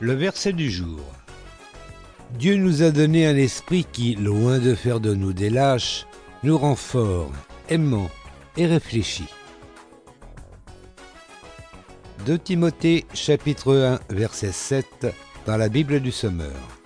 Le verset du jour. Dieu nous a donné un esprit qui, loin de faire de nous des lâches, nous rend forts, aimants et réfléchis. 2 Timothée chapitre 1 verset 7 dans la Bible du Sommeur.